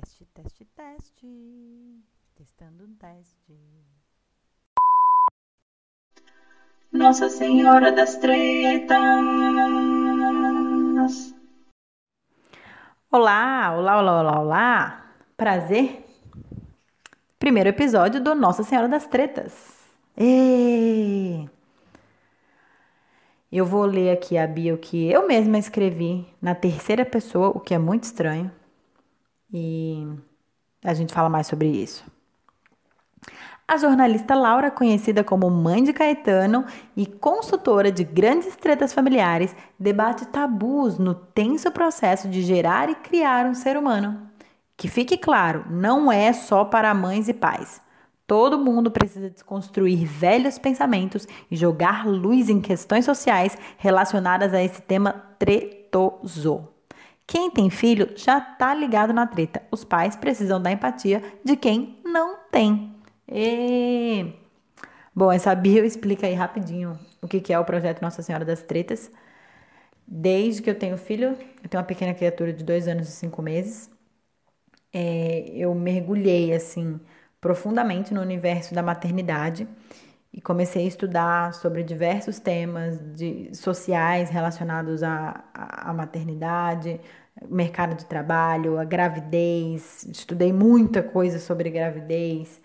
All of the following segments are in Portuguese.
Teste, teste, teste. Testando um teste. Nossa Senhora das Tretas. Olá, olá, olá, olá, olá. Prazer. Primeiro episódio do Nossa Senhora das Tretas. Êêêê! Eu vou ler aqui a bio que eu mesma escrevi na terceira pessoa, o que é muito estranho. E a gente fala mais sobre isso. A jornalista Laura, conhecida como mãe de Caetano e consultora de grandes tretas familiares, debate tabus no tenso processo de gerar e criar um ser humano. Que fique claro, não é só para mães e pais. Todo mundo precisa desconstruir velhos pensamentos e jogar luz em questões sociais relacionadas a esse tema tretoso. Quem tem filho já tá ligado na treta. Os pais precisam da empatia de quem não tem. E... Bom, essa bio explica aí rapidinho o que é o projeto Nossa Senhora das Tretas. Desde que eu tenho filho, eu tenho uma pequena criatura de dois anos e cinco meses, é, eu mergulhei assim profundamente no universo da maternidade e comecei a estudar sobre diversos temas de, sociais relacionados à, à maternidade, mercado de trabalho, a gravidez. Estudei muita coisa sobre gravidez,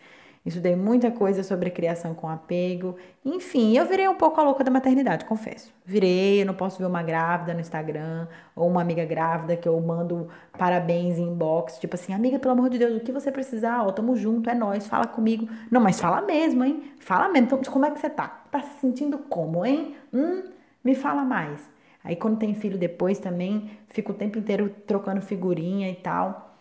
Estudei muita coisa sobre criação com apego. Enfim, eu virei um pouco a louca da maternidade, confesso. Virei, eu não posso ver uma grávida no Instagram ou uma amiga grávida que eu mando parabéns em inbox, tipo assim, amiga, pelo amor de Deus, o que você precisar, ó, tamo junto, é nós, fala comigo. Não, mas fala mesmo, hein? Fala mesmo. Então, como é que você tá? Tá se sentindo como, hein? Hum, me fala mais. Aí quando tem filho depois também, fico o tempo inteiro trocando figurinha e tal.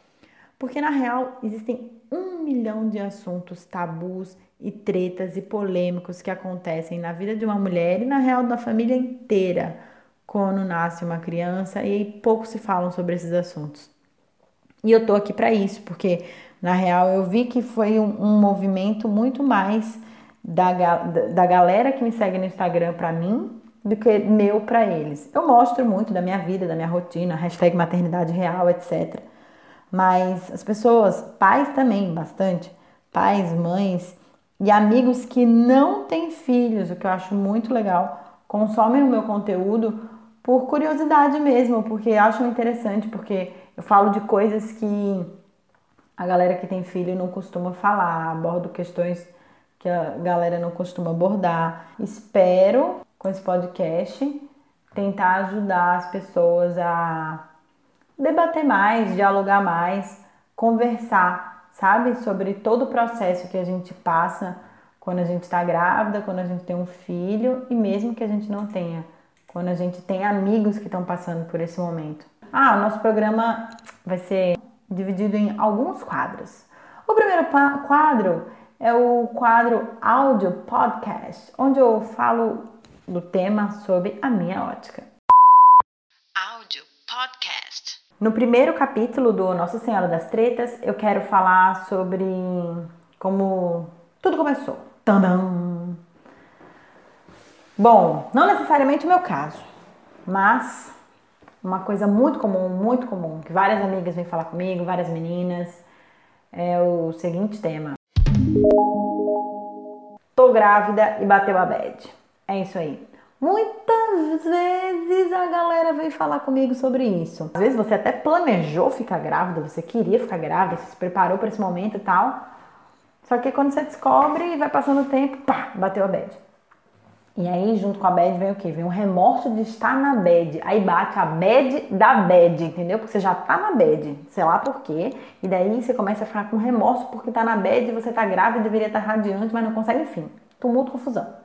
Porque na real existem um milhão de assuntos tabus e tretas e polêmicos que acontecem na vida de uma mulher e na real da família inteira quando nasce uma criança e pouco se falam sobre esses assuntos. E eu tô aqui para isso, porque na real eu vi que foi um, um movimento muito mais da, da galera que me segue no Instagram para mim do que meu para eles. Eu mostro muito da minha vida, da minha rotina, hashtag maternidade real, etc. Mas as pessoas, pais também, bastante, pais, mães e amigos que não têm filhos, o que eu acho muito legal, consomem o meu conteúdo por curiosidade mesmo, porque acham interessante, porque eu falo de coisas que a galera que tem filho não costuma falar, abordo questões que a galera não costuma abordar. Espero, com esse podcast, tentar ajudar as pessoas a debater mais, dialogar mais, conversar, sabe? Sobre todo o processo que a gente passa quando a gente está grávida, quando a gente tem um filho e mesmo que a gente não tenha, quando a gente tem amigos que estão passando por esse momento. Ah, o nosso programa vai ser dividido em alguns quadros. O primeiro quadro é o quadro áudio podcast, onde eu falo do tema sob a minha ótica. Áudio podcast. No primeiro capítulo do Nossa Senhora das Tretas, eu quero falar sobre como tudo começou. Tadam! Bom, não necessariamente o meu caso, mas uma coisa muito comum, muito comum, que várias amigas vêm falar comigo, várias meninas, é o seguinte tema. Tô grávida e bateu a bad. É isso aí. Muitas vezes a galera vem falar comigo sobre isso. Às vezes você até planejou ficar grávida, você queria ficar grávida, você se preparou para esse momento e tal. Só que quando você descobre e vai passando o tempo, pá, bateu a bad. E aí, junto com a bad, vem o quê? Vem o remorso de estar na bad. Aí bate a bad da bad, entendeu? Porque você já tá na bad, sei lá por quê. E daí você começa a ficar com remorso porque tá na bad, você tá grávida, deveria estar radiante, mas não consegue, enfim. Tumulto, confusão.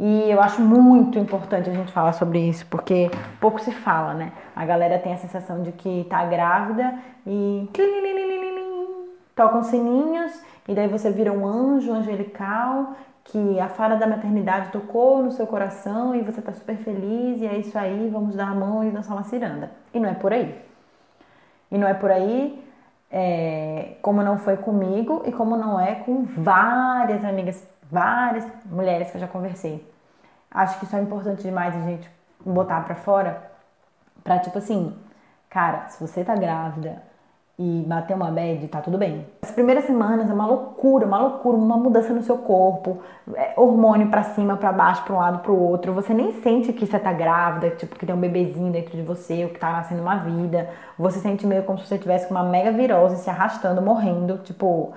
E eu acho muito importante a gente falar sobre isso, porque pouco se fala, né? A galera tem a sensação de que tá grávida e tocam sininhos e daí você vira um anjo angelical que a fada da maternidade tocou no seu coração e você tá super feliz e é isso aí, vamos dar a mão e dançar uma ciranda. E não é por aí. E não é por aí é, como não foi comigo e como não é com várias amigas várias mulheres que eu já conversei. Acho que isso é importante demais a gente botar pra fora. Pra tipo assim, cara, se você tá grávida e bater uma bad, tá tudo bem. As primeiras semanas é uma loucura, uma loucura, uma mudança no seu corpo, é hormônio para cima, para baixo, para um lado, para o outro. Você nem sente que você tá grávida, tipo que tem um bebezinho dentro de você, ou que tá nascendo uma vida. Você sente meio como se você tivesse uma mega virose se arrastando, morrendo, tipo,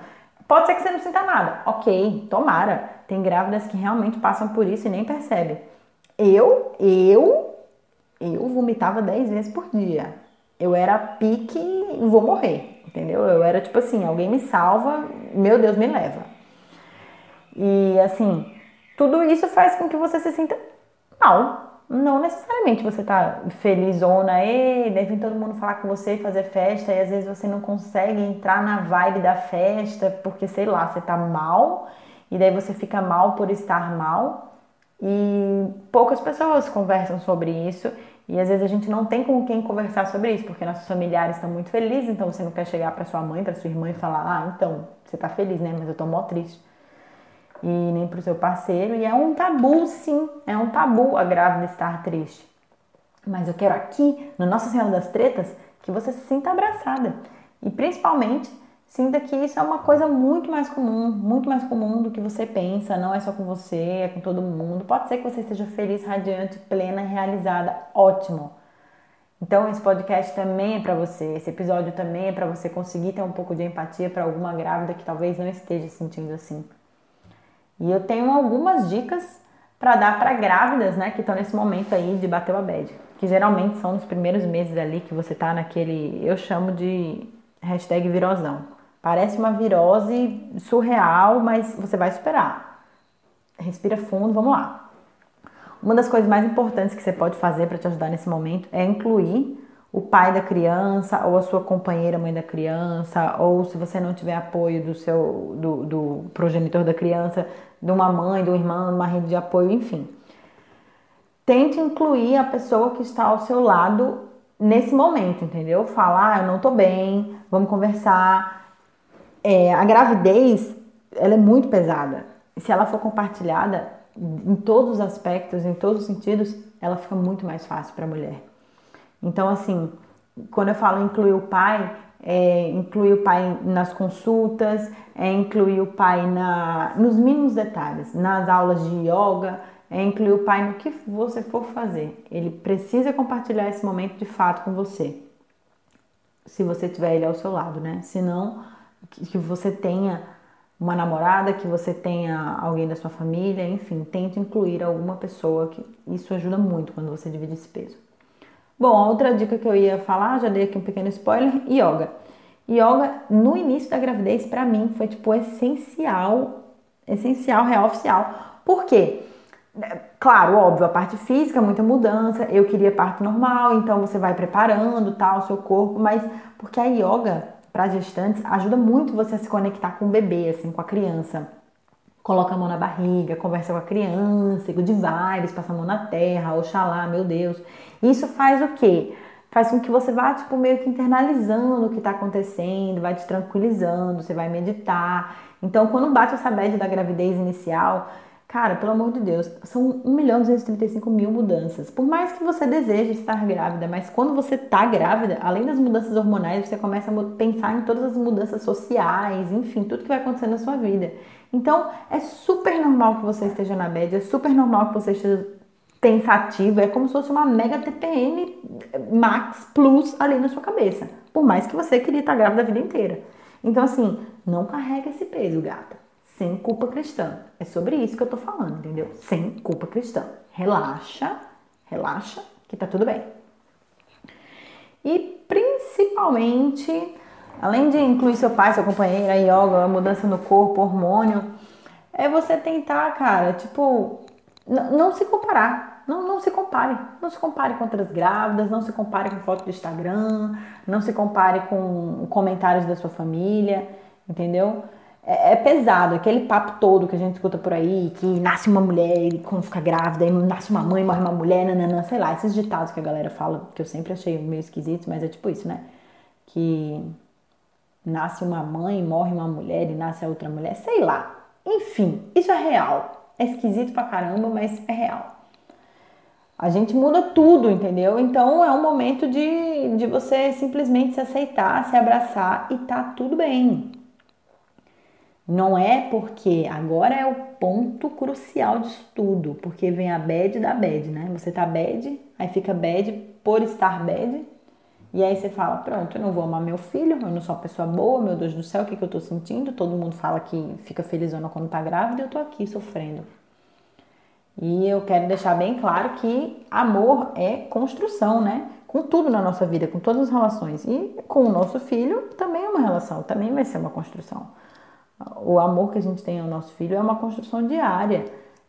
pode ser que você não sinta nada. OK, tomara. Tem grávidas que realmente passam por isso e nem percebem. Eu, eu, eu vomitava 10 vezes por dia eu era pique e vou morrer, entendeu? Eu era tipo assim, alguém me salva, meu Deus me leva. E assim, tudo isso faz com que você se sinta mal. Não necessariamente você tá felizona, e deve todo mundo falar com você, fazer festa, e às vezes você não consegue entrar na vibe da festa, porque sei lá, você tá mal, e daí você fica mal por estar mal. E poucas pessoas conversam sobre isso e às vezes a gente não tem com quem conversar sobre isso, porque nossos familiares estão muito felizes, então você não quer chegar para sua mãe, para sua irmã e falar: "Ah, então, você tá feliz, né? Mas eu tô mó triste". E nem pro seu parceiro, e é um tabu, sim, é um tabu a grávida estar triste. Mas eu quero aqui, no Nossa Senhora das Tretas, que você se sinta abraçada. E principalmente Sinta que isso é uma coisa muito mais comum, muito mais comum do que você pensa, não é só com você, é com todo mundo. Pode ser que você esteja feliz, radiante, plena, realizada, ótimo. Então esse podcast também é para você, esse episódio também é para você conseguir ter um pouco de empatia para alguma grávida que talvez não esteja sentindo assim. E eu tenho algumas dicas para dar para grávidas, né, que estão nesse momento aí de bater o bad, que geralmente são nos primeiros meses ali que você tá naquele, eu chamo de hashtag virosão. Parece uma virose surreal, mas você vai superar. Respira fundo, vamos lá. Uma das coisas mais importantes que você pode fazer para te ajudar nesse momento é incluir o pai da criança ou a sua companheira mãe da criança, ou se você não tiver apoio do seu do, do progenitor da criança, de uma mãe, de um irmão, de uma rede de apoio, enfim. Tente incluir a pessoa que está ao seu lado nesse momento, entendeu? Falar, ah, eu não tô bem, vamos conversar é, a gravidez ela é muito pesada. Se ela for compartilhada em todos os aspectos, em todos os sentidos, ela fica muito mais fácil para a mulher. Então, assim, quando eu falo incluir o pai, é incluir o pai nas consultas, é incluir o pai na, nos mínimos detalhes, nas aulas de yoga, é incluir o pai no que você for fazer. Ele precisa compartilhar esse momento de fato com você. Se você tiver ele ao seu lado, né? Senão, que você tenha uma namorada, que você tenha alguém da sua família, enfim, tente incluir alguma pessoa que isso ajuda muito quando você divide esse peso. Bom, a outra dica que eu ia falar, já dei aqui um pequeno spoiler, yoga. Yoga no início da gravidez para mim foi tipo essencial, essencial, real oficial. Por quê? Claro, óbvio, a parte física, muita mudança. Eu queria parto normal, então você vai preparando, tal, o seu corpo, mas porque a yoga para gestantes ajuda muito você a se conectar com o bebê, assim, com a criança. Coloca a mão na barriga, conversa com a criança, good vibes, passa a mão na terra, oxalá, meu Deus. Isso faz o quê? Faz com que você vá, tipo, meio que internalizando o que está acontecendo, vai te tranquilizando, você vai meditar. Então, quando bate essa bad da gravidez inicial, Cara, pelo amor de Deus, são 1 milhão 235 mil mudanças. Por mais que você deseje estar grávida, mas quando você tá grávida, além das mudanças hormonais, você começa a pensar em todas as mudanças sociais, enfim, tudo que vai acontecer na sua vida. Então, é super normal que você esteja na média, é super normal que você esteja pensativo, é como se fosse uma mega TPM Max Plus ali na sua cabeça. Por mais que você queria estar grávida a vida inteira. Então, assim, não carrega esse peso, gata sem culpa cristã. É sobre isso que eu tô falando, entendeu? Sem culpa cristã. Relaxa, relaxa, que tá tudo bem. E principalmente, além de incluir seu pai, seu companheiro, a yoga, a mudança no corpo, hormônio, é você tentar, cara, tipo, não se comparar. Não, não se compare. Não se compare com outras grávidas, não se compare com foto do Instagram, não se compare com comentários da sua família, entendeu? é, é, pesado, aquele papo todo que a gente escuta por aí, que nasce uma mulher e quando fica grávida, nasce uma mãe, morre uma mulher, nananã, sei lá, esses ditados que a galera fala, que eu sempre achei meio esquisitos, mas é tipo isso, né? Que nasce uma mãe, morre uma mulher e nasce a outra mulher, sei lá. Enfim, isso é real. É esquisito pra caramba, mas é real. A gente muda tudo, entendeu? Então é um momento de, de você simplesmente se aceitar, se abraçar e tá tudo bem. Não é porque agora é o ponto crucial disso tudo, porque vem a bad da bad, né? Você tá bad, aí fica bad por estar bad, e aí você fala, pronto, eu não vou amar meu filho, eu não sou uma pessoa boa, meu Deus do céu, o que, que eu tô sentindo? Todo mundo fala que fica felizona quando tá grávida, eu tô aqui sofrendo. E eu quero deixar bem claro que amor é construção, né? Com tudo na nossa vida, com todas as relações. E com o nosso filho também é uma relação, também vai ser uma construção. O amor que a gente tem ao nosso filho é uma construção diária,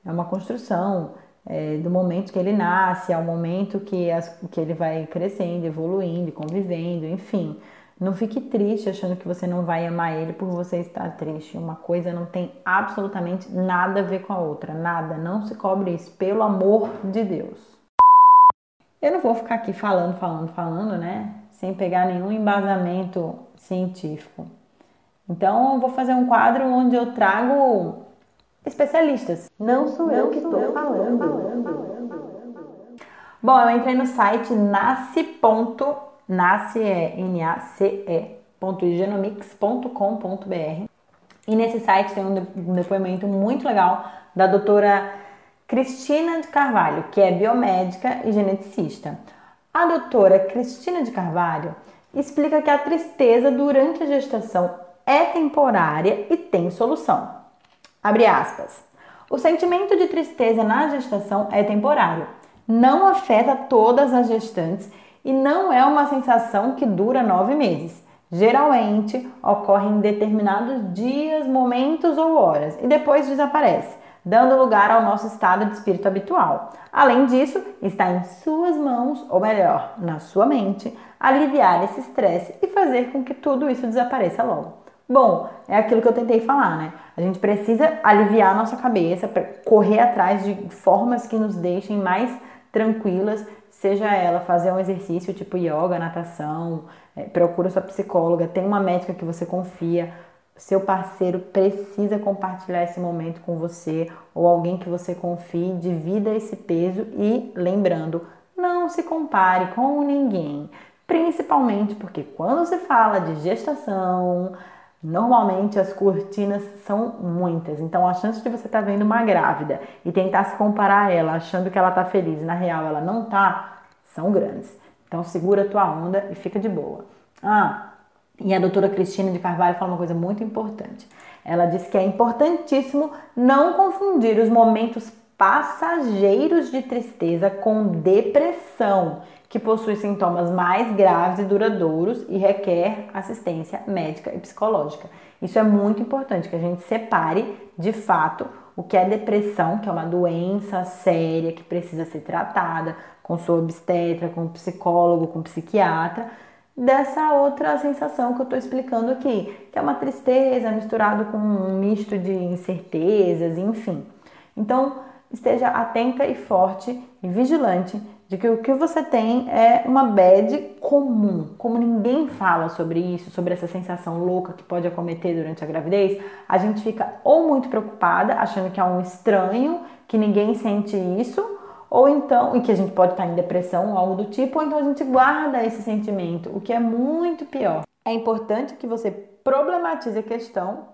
é uma construção é, do momento que ele nasce ao momento que, as, que ele vai crescendo, evoluindo, convivendo, enfim. Não fique triste achando que você não vai amar ele por você estar triste. Uma coisa não tem absolutamente nada a ver com a outra, nada. Não se cobre isso, pelo amor de Deus. Eu não vou ficar aqui falando, falando, falando, né? Sem pegar nenhum embasamento científico. Então, eu vou fazer um quadro onde eu trago especialistas. Não sou eu que estou falando. Bom, eu entrei no site nasce nasce é N-A-C-E.genomics.com.br e nesse site tem um depoimento muito legal da doutora Cristina de Carvalho, que é biomédica e geneticista. A doutora Cristina de Carvalho explica que a tristeza durante a gestação é temporária e tem solução. Abre aspas. O sentimento de tristeza na gestação é temporário, não afeta todas as gestantes e não é uma sensação que dura nove meses. Geralmente ocorre em determinados dias, momentos ou horas e depois desaparece, dando lugar ao nosso estado de espírito habitual. Além disso, está em suas mãos, ou melhor, na sua mente, aliviar esse estresse e fazer com que tudo isso desapareça logo. Bom, é aquilo que eu tentei falar, né? A gente precisa aliviar a nossa cabeça, correr atrás de formas que nos deixem mais tranquilas, seja ela fazer um exercício tipo yoga, natação, é, procura sua psicóloga, tem uma médica que você confia, seu parceiro precisa compartilhar esse momento com você ou alguém que você confie, divida esse peso e lembrando, não se compare com ninguém, principalmente porque quando se fala de gestação, Normalmente as cortinas são muitas, então a chance de você estar tá vendo uma grávida e tentar se comparar a ela, achando que ela está feliz e na real ela não tá, são grandes. Então segura a tua onda e fica de boa. Ah, e a doutora Cristina de Carvalho fala uma coisa muito importante. Ela diz que é importantíssimo não confundir os momentos passageiros de tristeza com depressão que possui sintomas mais graves e duradouros e requer assistência médica e psicológica. Isso é muito importante que a gente separe de fato o que é depressão, que é uma doença séria que precisa ser tratada com sua obstetra, com psicólogo, com psiquiatra, dessa outra sensação que eu estou explicando aqui, que é uma tristeza misturado com um misto de incertezas, enfim. Então, esteja atenta e forte e vigilante de que o que você tem é uma bad comum. Como ninguém fala sobre isso, sobre essa sensação louca que pode acometer durante a gravidez, a gente fica ou muito preocupada, achando que é um estranho, que ninguém sente isso, ou então, e que a gente pode estar em depressão ou algo do tipo, ou então a gente guarda esse sentimento, o que é muito pior. É importante que você problematize a questão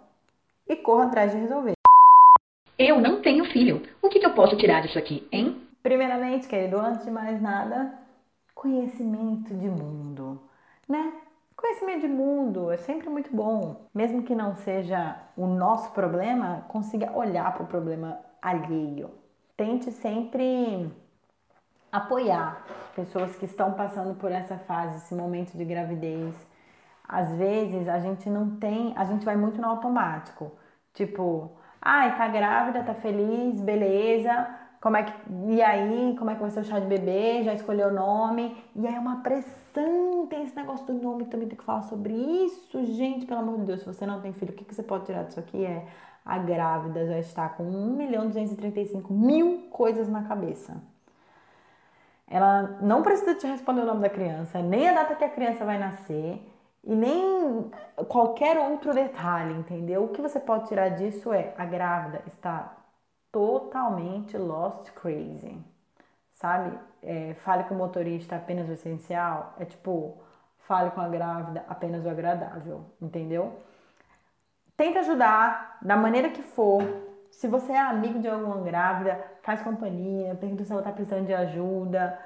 e corra atrás de resolver. Eu não tenho filho. O que, que eu posso tirar disso aqui, hein? Primeiramente, querido, antes de mais nada, conhecimento de mundo, né? Conhecimento de mundo é sempre muito bom, mesmo que não seja o nosso problema, consiga olhar para o problema alheio. Tente sempre apoiar pessoas que estão passando por essa fase, esse momento de gravidez. Às vezes a gente não tem, a gente vai muito no automático. Tipo, ai, tá grávida, tá feliz, beleza como é que, e aí, como é que vai ser o chá de bebê? Já escolheu o nome? E aí é uma pressão, tem esse negócio do nome, também tem que falar sobre isso. Gente, pelo amor de Deus, se você não tem filho, o que, que você pode tirar disso aqui é a grávida já está com 1 milhão 235 mil coisas na cabeça. Ela não precisa te responder o nome da criança, nem a data que a criança vai nascer e nem qualquer outro detalhe, entendeu? O que você pode tirar disso é a grávida está totalmente lost crazy. sabe? É, fale com o motorista apenas o essencial. É tipo, fale com a grávida apenas o agradável, entendeu? Tenta ajudar da maneira que for. Se você é amigo de alguma grávida, faz companhia, pergunta se ela está precisando de ajuda.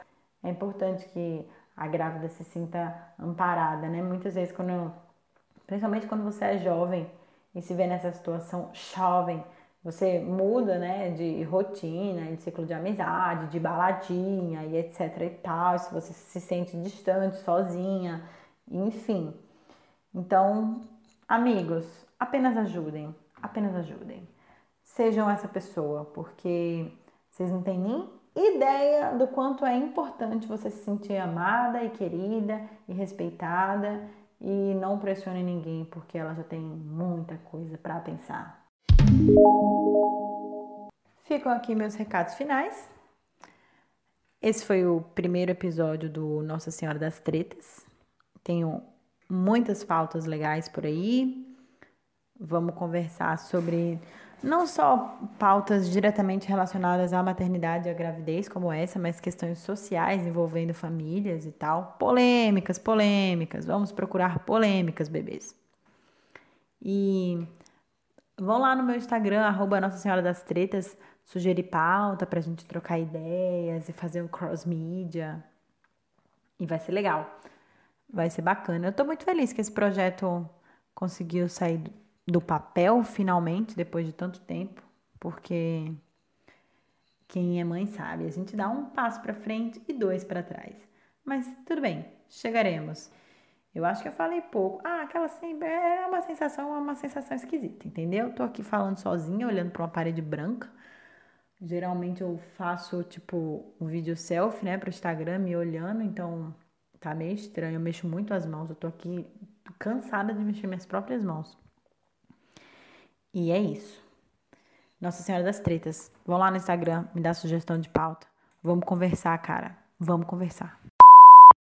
É importante que a grávida se sinta amparada, né? Muitas vezes, quando, principalmente quando você é jovem e se vê nessa situação jovem, você muda, né, de rotina, de ciclo de amizade, de baladinha e etc e tal, se você se sente distante, sozinha, enfim. Então, amigos, apenas ajudem, apenas ajudem. Sejam essa pessoa, porque vocês não têm nem ideia do quanto é importante você se sentir amada e querida e respeitada e não pressione ninguém, porque ela já tem muita coisa para pensar. Ficam aqui meus recados finais. Esse foi o primeiro episódio do Nossa Senhora das Tretas. Tenho muitas pautas legais por aí. Vamos conversar sobre não só pautas diretamente relacionadas à maternidade e à gravidez, como essa, mas questões sociais envolvendo famílias e tal. Polêmicas, polêmicas. Vamos procurar polêmicas, bebês. E vão lá no meu Instagram, arroba Nossa Senhora das Tretas, sugerir pauta pra gente trocar ideias e fazer um cross-media. E vai ser legal. Vai ser bacana. Eu tô muito feliz que esse projeto conseguiu sair do papel finalmente, depois de tanto tempo, porque quem é mãe sabe, a gente dá um passo para frente e dois para trás. Mas tudo bem, chegaremos. Eu acho que eu falei pouco. Ah, aquela sempre é uma sensação, é uma sensação esquisita, entendeu? Tô aqui falando sozinha, olhando para uma parede branca. Geralmente eu faço tipo um vídeo selfie, né, pro Instagram, me olhando, então tá meio estranho. Eu mexo muito as mãos, eu tô aqui cansada de mexer minhas próprias mãos. E é isso. Nossa Senhora das Tretas. Vão lá no Instagram, me dá sugestão de pauta. Vamos conversar, cara. Vamos conversar.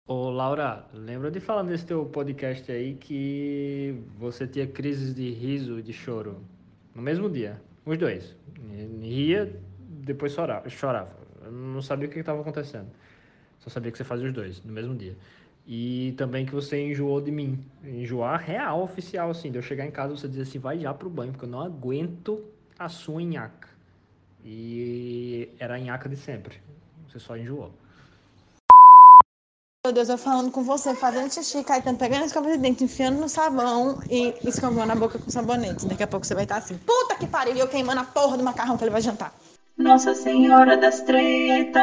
Ô, Laura, lembra de falar nesse teu podcast aí que você tinha crises de riso e de choro no mesmo dia, os dois. Ria, depois chorava. Eu não sabia o que estava acontecendo. Só sabia que você fazia os dois no mesmo dia. E também que você enjoou de mim. Enjoar real, oficial, assim. De eu chegar em casa e você dizer assim, vai já pro banho, porque eu não aguento a sua nhaca. E era a nhaca de sempre. Você só enjoou. Meu Deus, eu falando com você, fazendo xixi, Caetano, pegando a escova de dente, enfiando no sabão e escovando a boca com sabonete. Daqui a pouco você vai estar assim, puta que pariu, e eu queimando a porra do macarrão que ele vai jantar. Nossa Senhora das Tretas.